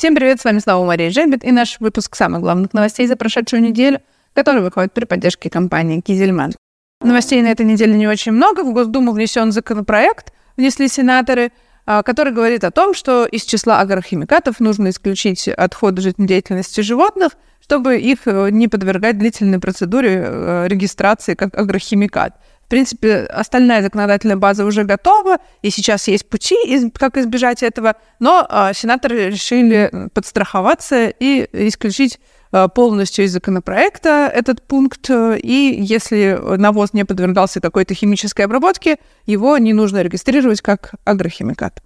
Всем привет, с вами снова Мария Жебет и наш выпуск самых главных новостей за прошедшую неделю, который выходит при поддержке компании Кизельман. Новостей на этой неделе не очень много. В Госдуму внесен законопроект, внесли сенаторы, а, который говорит о том, что из числа агрохимикатов нужно исключить отходы жизнедеятельности животных, чтобы их э, не подвергать длительной процедуре э, регистрации как агрохимикат. В принципе, остальная законодательная база уже готова, и сейчас есть пути, как избежать этого, но а, сенаторы решили подстраховаться и исключить Э, полностью из законопроекта этот пункт, э, и если навоз не подвергался какой-то химической обработке, его не нужно регистрировать как агрохимикат.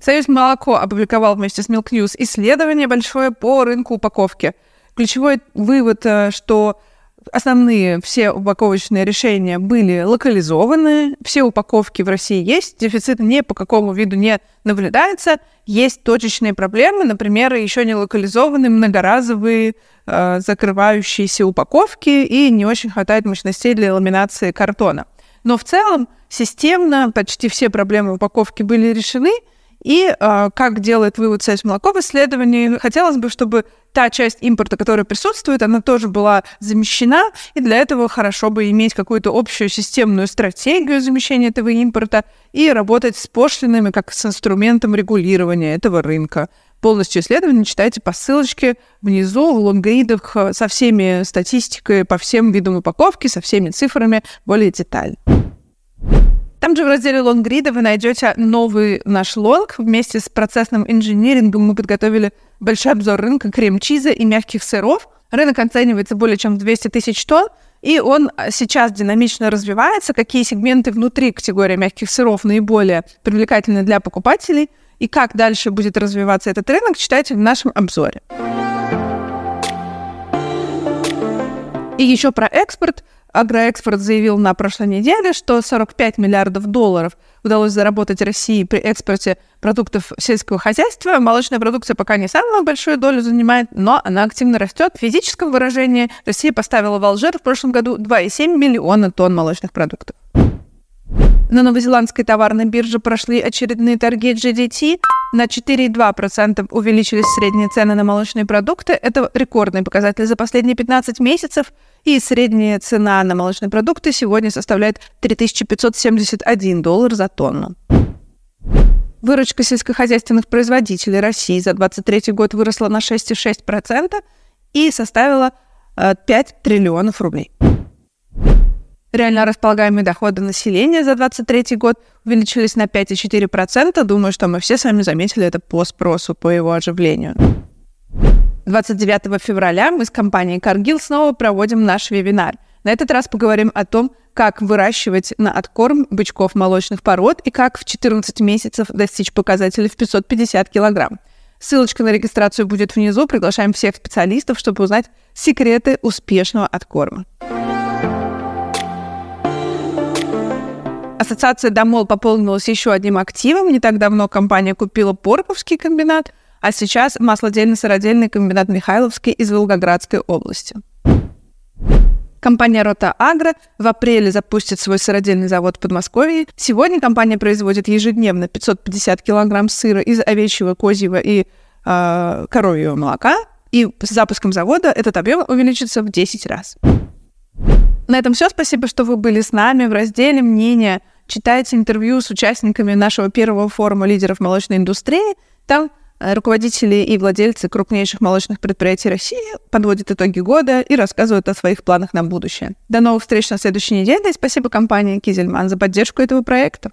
Союз молоко опубликовал вместе с Milk News исследование большое по рынку упаковки. Ключевой вывод, э, что основные все упаковочные решения были локализованы, все упаковки в России есть, дефицит ни по какому виду не наблюдается, есть точечные проблемы, например, еще не локализованные многоразовые э, закрывающиеся упаковки и не очень хватает мощностей для ламинации картона. Но в целом системно почти все проблемы упаковки были решены, и э, как делает вывод Союз молоко в исследовании, хотелось бы, чтобы та часть импорта, которая присутствует, она тоже была замещена, и для этого хорошо бы иметь какую-то общую системную стратегию замещения этого импорта и работать с пошлинами как с инструментом регулирования этого рынка. Полностью исследование читайте по ссылочке внизу в лонгридах со всеми статистикой по всем видам упаковки, со всеми цифрами более детально. Там же в разделе лонгрида вы найдете новый наш лонг. Вместе с процессным инжинирингом мы подготовили большой обзор рынка крем-чиза и мягких сыров. Рынок оценивается более чем в 200 тысяч тонн, и он сейчас динамично развивается. Какие сегменты внутри категории мягких сыров наиболее привлекательны для покупателей, и как дальше будет развиваться этот рынок, читайте в нашем обзоре. И еще про экспорт. Агроэкспорт заявил на прошлой неделе, что 45 миллиардов долларов удалось заработать России при экспорте продуктов сельского хозяйства. Молочная продукция пока не самую большую долю занимает, но она активно растет. В физическом выражении Россия поставила в Алжир в прошлом году 2,7 миллиона тонн молочных продуктов. На новозеландской товарной бирже прошли очередные торги GDT. На 4,2% увеличились средние цены на молочные продукты. Это рекордный показатель за последние 15 месяцев. И средняя цена на молочные продукты сегодня составляет 3571 доллар за тонну. Выручка сельскохозяйственных производителей России за 2023 год выросла на 6,6% и составила 5 э, триллионов рублей. Реально располагаемые доходы населения за 2023 год увеличились на 5,4%. Думаю, что мы все с вами заметили это по спросу, по его оживлению. 29 февраля мы с компанией Cargill снова проводим наш вебинар. На этот раз поговорим о том, как выращивать на откорм бычков молочных пород и как в 14 месяцев достичь показателей в 550 килограмм. Ссылочка на регистрацию будет внизу. Приглашаем всех специалистов, чтобы узнать секреты успешного откорма. Ассоциация Домол пополнилась еще одним активом. Не так давно компания купила Порковский комбинат, а сейчас маслодельно-сыродельный комбинат Михайловский из Волгоградской области. Компания Рота Агро в апреле запустит свой сыродельный завод в Подмосковье. Сегодня компания производит ежедневно 550 килограмм сыра из овечьего, козьего и э, коровьего молока. И с запуском завода этот объем увеличится в 10 раз. На этом все. Спасибо, что вы были с нами в разделе «Мнения». Читайте интервью с участниками нашего первого форума лидеров молочной индустрии. Там руководители и владельцы крупнейших молочных предприятий России подводят итоги года и рассказывают о своих планах на будущее. До новых встреч на следующей неделе и спасибо компании Кизельман за поддержку этого проекта.